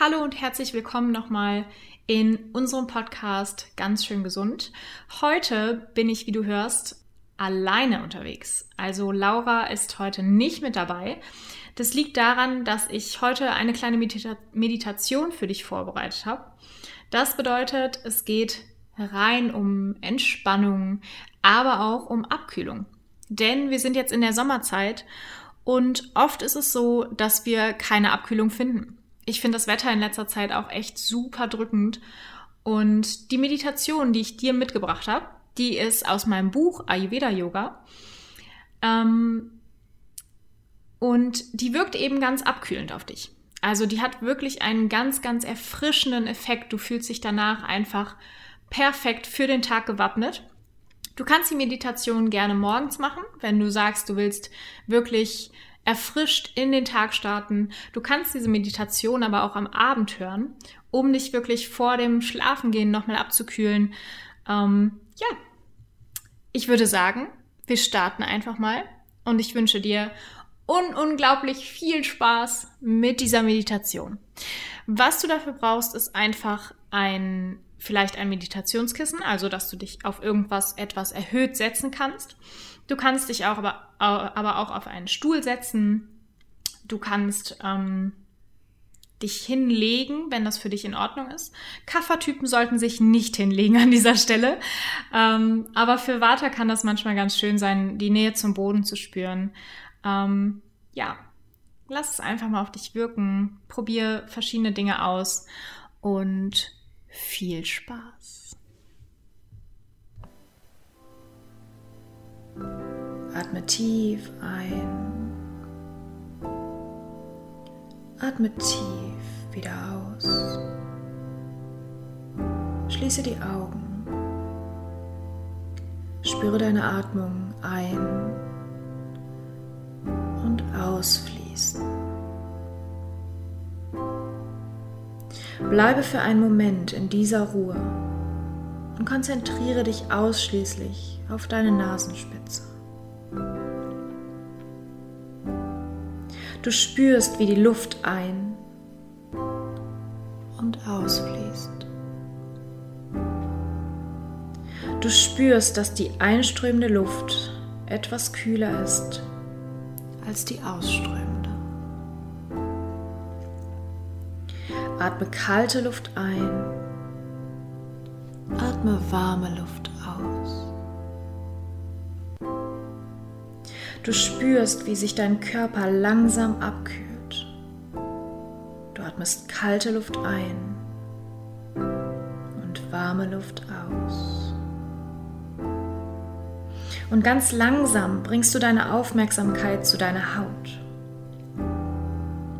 Hallo und herzlich willkommen nochmal in unserem Podcast Ganz schön gesund. Heute bin ich, wie du hörst, alleine unterwegs. Also Laura ist heute nicht mit dabei. Das liegt daran, dass ich heute eine kleine Medita Meditation für dich vorbereitet habe. Das bedeutet, es geht rein um Entspannung, aber auch um Abkühlung. Denn wir sind jetzt in der Sommerzeit und oft ist es so, dass wir keine Abkühlung finden ich finde das Wetter in letzter Zeit auch echt super drückend. Und die Meditation, die ich dir mitgebracht habe, die ist aus meinem Buch Ayurveda Yoga. Ähm, und die wirkt eben ganz abkühlend auf dich. Also die hat wirklich einen ganz, ganz erfrischenden Effekt. Du fühlst dich danach einfach perfekt für den Tag gewappnet. Du kannst die Meditation gerne morgens machen, wenn du sagst, du willst wirklich erfrischt in den Tag starten. Du kannst diese Meditation aber auch am Abend hören, um dich wirklich vor dem Schlafengehen nochmal abzukühlen. Ähm, ja, ich würde sagen, wir starten einfach mal und ich wünsche dir un unglaublich viel Spaß mit dieser Meditation. Was du dafür brauchst, ist einfach ein vielleicht ein Meditationskissen, also dass du dich auf irgendwas etwas erhöht setzen kannst. Du kannst dich auch aber, aber auch auf einen Stuhl setzen. Du kannst ähm, dich hinlegen, wenn das für dich in Ordnung ist. Kaffertypen sollten sich nicht hinlegen an dieser Stelle. Ähm, aber für Vata kann das manchmal ganz schön sein, die Nähe zum Boden zu spüren. Ähm, ja, lass es einfach mal auf dich wirken. Probier verschiedene Dinge aus und viel Spaß. Atme tief ein. Atme tief wieder aus. Schließe die Augen. Spüre deine Atmung ein und ausfließen. Bleibe für einen Moment in dieser Ruhe und konzentriere dich ausschließlich auf deine Nasenspitze. Du spürst, wie die Luft ein und ausfließt. Du spürst, dass die einströmende Luft etwas kühler ist als die ausströmende. Atme kalte Luft ein, atme warme Luft aus. Du spürst, wie sich dein Körper langsam abkühlt. Du atmest kalte Luft ein und warme Luft aus. Und ganz langsam bringst du deine Aufmerksamkeit zu deiner Haut.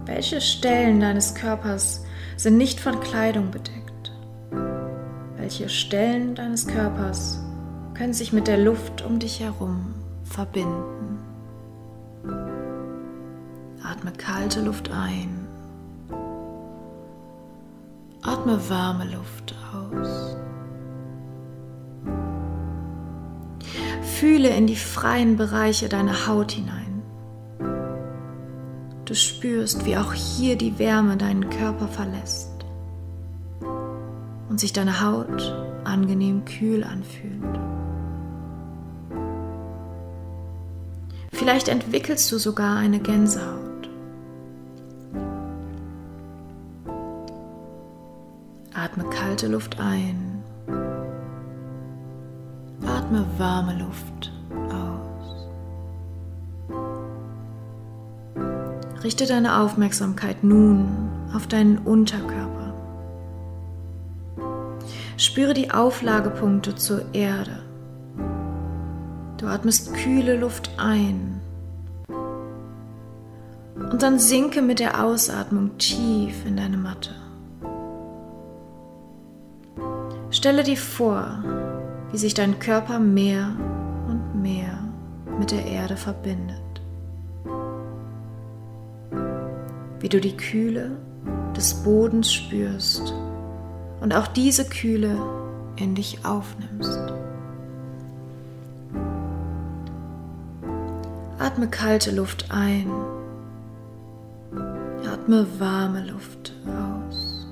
Welche Stellen deines Körpers sind nicht von Kleidung bedeckt? Welche Stellen deines Körpers können sich mit der Luft um dich herum verbinden? Atme kalte Luft ein. Atme warme Luft aus. Fühle in die freien Bereiche deiner Haut hinein. Du spürst, wie auch hier die Wärme deinen Körper verlässt und sich deine Haut angenehm kühl anfühlt. Vielleicht entwickelst du sogar eine Gänsehaut. Atme kalte Luft ein. Atme warme Luft Richte deine Aufmerksamkeit nun auf deinen Unterkörper. Spüre die Auflagepunkte zur Erde. Du atmest kühle Luft ein. Und dann sinke mit der Ausatmung tief in deine Matte. Stelle dir vor, wie sich dein Körper mehr und mehr mit der Erde verbindet. Wie du die Kühle des Bodens spürst und auch diese Kühle in dich aufnimmst. Atme kalte Luft ein, atme warme Luft aus.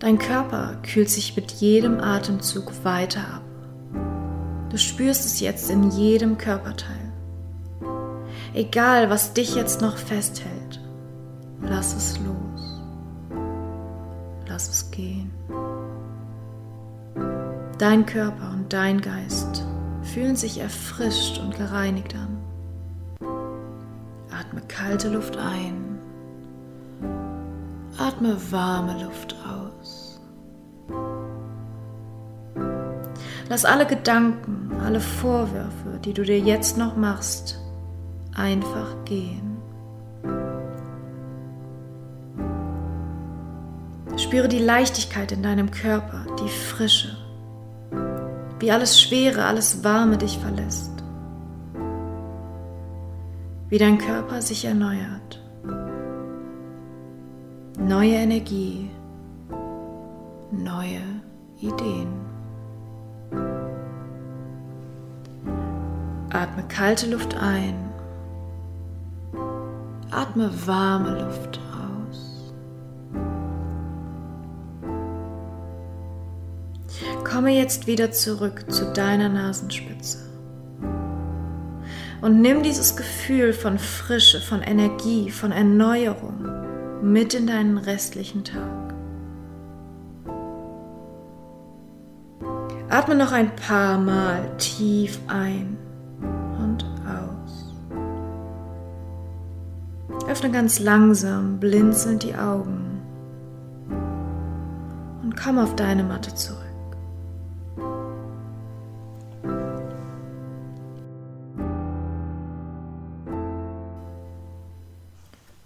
Dein Körper kühlt sich mit jedem Atemzug weiter ab. Du spürst es jetzt in jedem Körperteil. Egal, was dich jetzt noch festhält, lass es los. Lass es gehen. Dein Körper und dein Geist fühlen sich erfrischt und gereinigt an. Atme kalte Luft ein. Atme warme Luft aus. Lass alle Gedanken, alle Vorwürfe, die du dir jetzt noch machst, einfach gehen. Spüre die Leichtigkeit in deinem Körper, die Frische, wie alles Schwere, alles Warme dich verlässt, wie dein Körper sich erneuert. Neue Energie, neue Ideen. Atme kalte Luft ein Atme warme Luft aus. Komme jetzt wieder zurück zu deiner Nasenspitze. Und nimm dieses Gefühl von Frische, von Energie, von Erneuerung mit in deinen restlichen Tag. Atme noch ein paar Mal tief ein Öffne ganz langsam, blinzelnd die Augen und komm auf deine Matte zurück.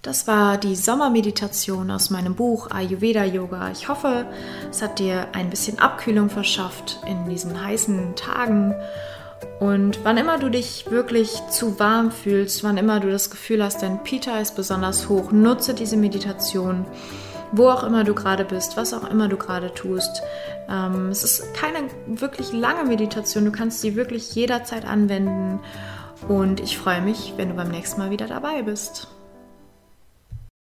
Das war die Sommermeditation aus meinem Buch Ayurveda Yoga. Ich hoffe, es hat dir ein bisschen Abkühlung verschafft in diesen heißen Tagen und wann immer du dich wirklich zu warm fühlst, wann immer du das Gefühl hast, dein Pita ist besonders hoch, nutze diese Meditation, wo auch immer du gerade bist, was auch immer du gerade tust. Ähm, es ist keine wirklich lange Meditation, du kannst sie wirklich jederzeit anwenden. Und ich freue mich, wenn du beim nächsten Mal wieder dabei bist.